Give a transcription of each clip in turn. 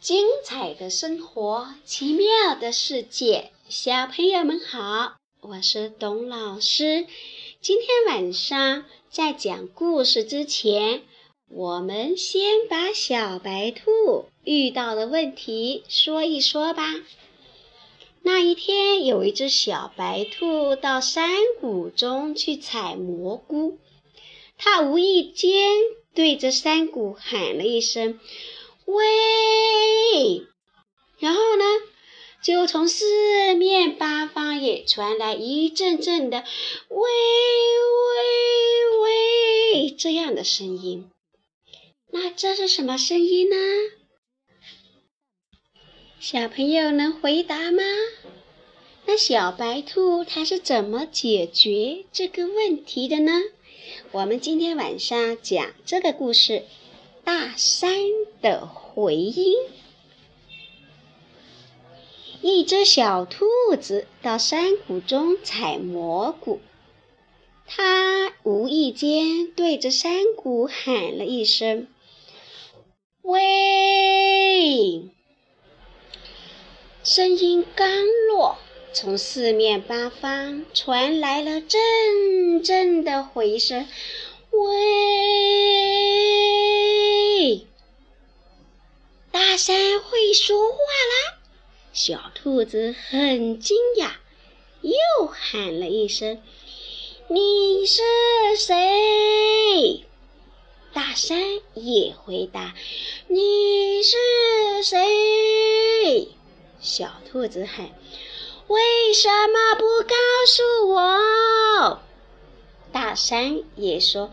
精彩的生活，奇妙的世界，小朋友们好，我是董老师。今天晚上在讲故事之前，我们先把小白兔遇到的问题说一说吧。那一天，有一只小白兔到山谷中去采蘑菇，它无意间对着山谷喊了一声。喂，然后呢，就从四面八方也传来一阵阵的“喂喂喂”这样的声音。那这是什么声音呢？小朋友能回答吗？那小白兔它是怎么解决这个问题的呢？我们今天晚上讲这个故事。大山的回音。一只小兔子到山谷中采蘑菇，它无意间对着山谷喊了一声：“喂！”声音刚落，从四面八方传来了阵阵的回声：“喂！”大山会说话啦！小兔子很惊讶，又喊了一声：“你是谁？”大山也回答：“你是谁？”小兔子喊：“为什么不告诉我？”大山也说：“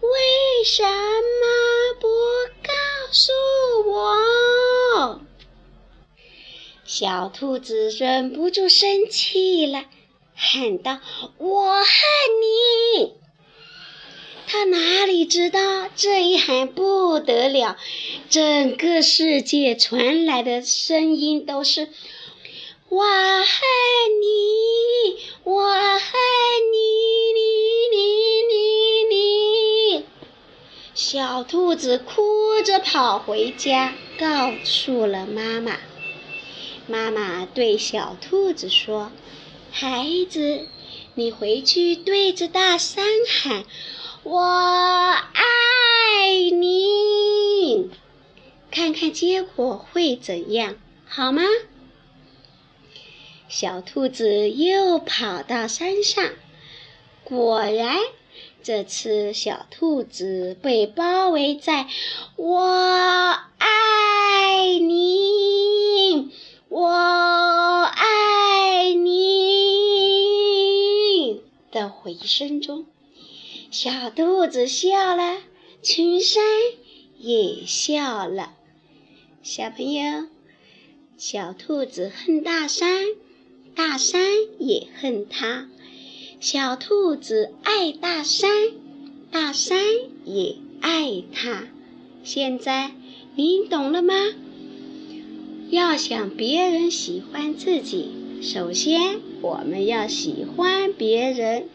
为什么不告诉我？”小兔子忍不住生气了，喊道：“我恨你！”他哪里知道这一喊不得了，整个世界传来的声音都是：“我恨你，我恨你，你你你你！”小兔子哭着跑回家，告诉了妈妈。妈妈对小兔子说：“孩子，你回去对着大山喊，我爱你，看看结果会怎样，好吗？”小兔子又跑到山上，果然，这次小兔子被包围在“我爱你”。回声中，小兔子笑了，群山也笑了。小朋友，小兔子恨大山，大山也恨它；小兔子爱大山，大山也爱它。现在你懂了吗？要想别人喜欢自己，首先我们要喜欢别人，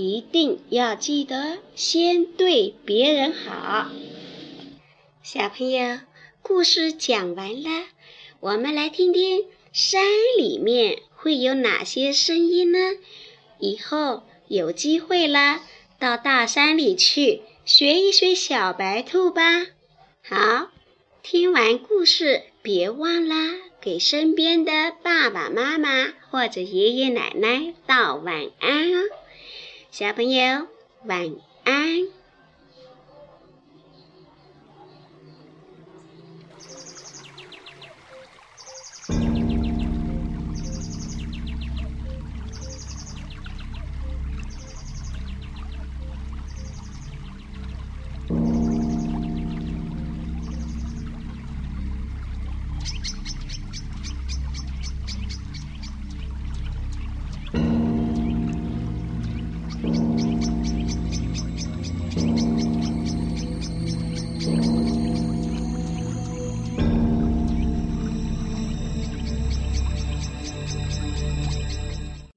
一定要记得先对别人好。小朋友，故事讲完了，我们来听听山里面会有哪些声音呢？以后有机会了，到大山里去学一学小白兔吧。好，听完故事。别忘了给身边的爸爸妈妈或者爷爷奶奶道晚安哦，小朋友晚安。